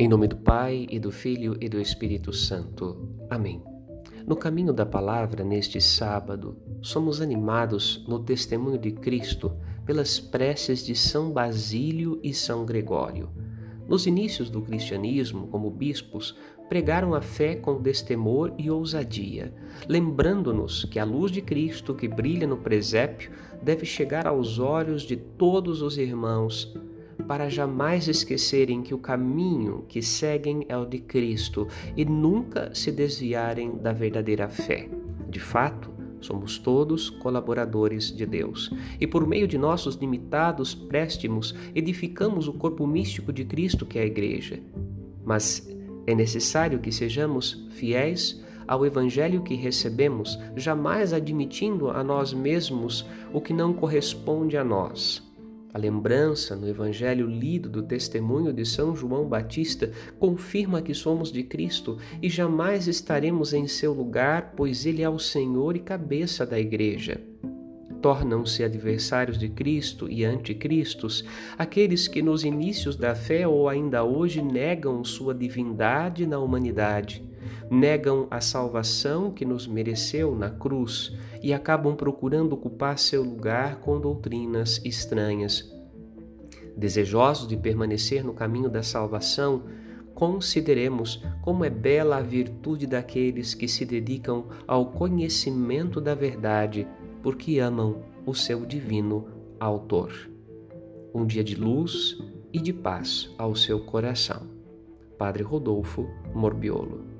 Em nome do Pai, e do Filho e do Espírito Santo. Amém. No caminho da palavra, neste sábado, somos animados no testemunho de Cristo pelas preces de São Basílio e São Gregório. Nos inícios do cristianismo, como bispos, pregaram a fé com destemor e ousadia, lembrando-nos que a luz de Cristo que brilha no presépio deve chegar aos olhos de todos os irmãos para jamais esquecerem que o caminho que seguem é o de Cristo e nunca se desviarem da verdadeira fé. De fato, somos todos colaboradores de Deus e, por meio de nossos limitados préstimos, edificamos o corpo místico de Cristo, que é a Igreja. Mas é necessário que sejamos fiéis ao Evangelho que recebemos, jamais admitindo a nós mesmos o que não corresponde a nós a lembrança no Evangelho lido do testemunho de São João Batista confirma que somos de Cristo e jamais estaremos em seu lugar, pois Ele é o Senhor e cabeça da Igreja. Tornam-se adversários de Cristo e anticristos aqueles que nos inícios da fé ou ainda hoje negam sua divindade na humanidade negam a salvação que nos mereceu na cruz e acabam procurando ocupar seu lugar com doutrinas estranhas. Desejosos de permanecer no caminho da salvação, consideremos como é bela a virtude daqueles que se dedicam ao conhecimento da verdade, porque amam o seu divino Autor. Um dia de luz e de paz ao seu coração. Padre Rodolfo Morbiolo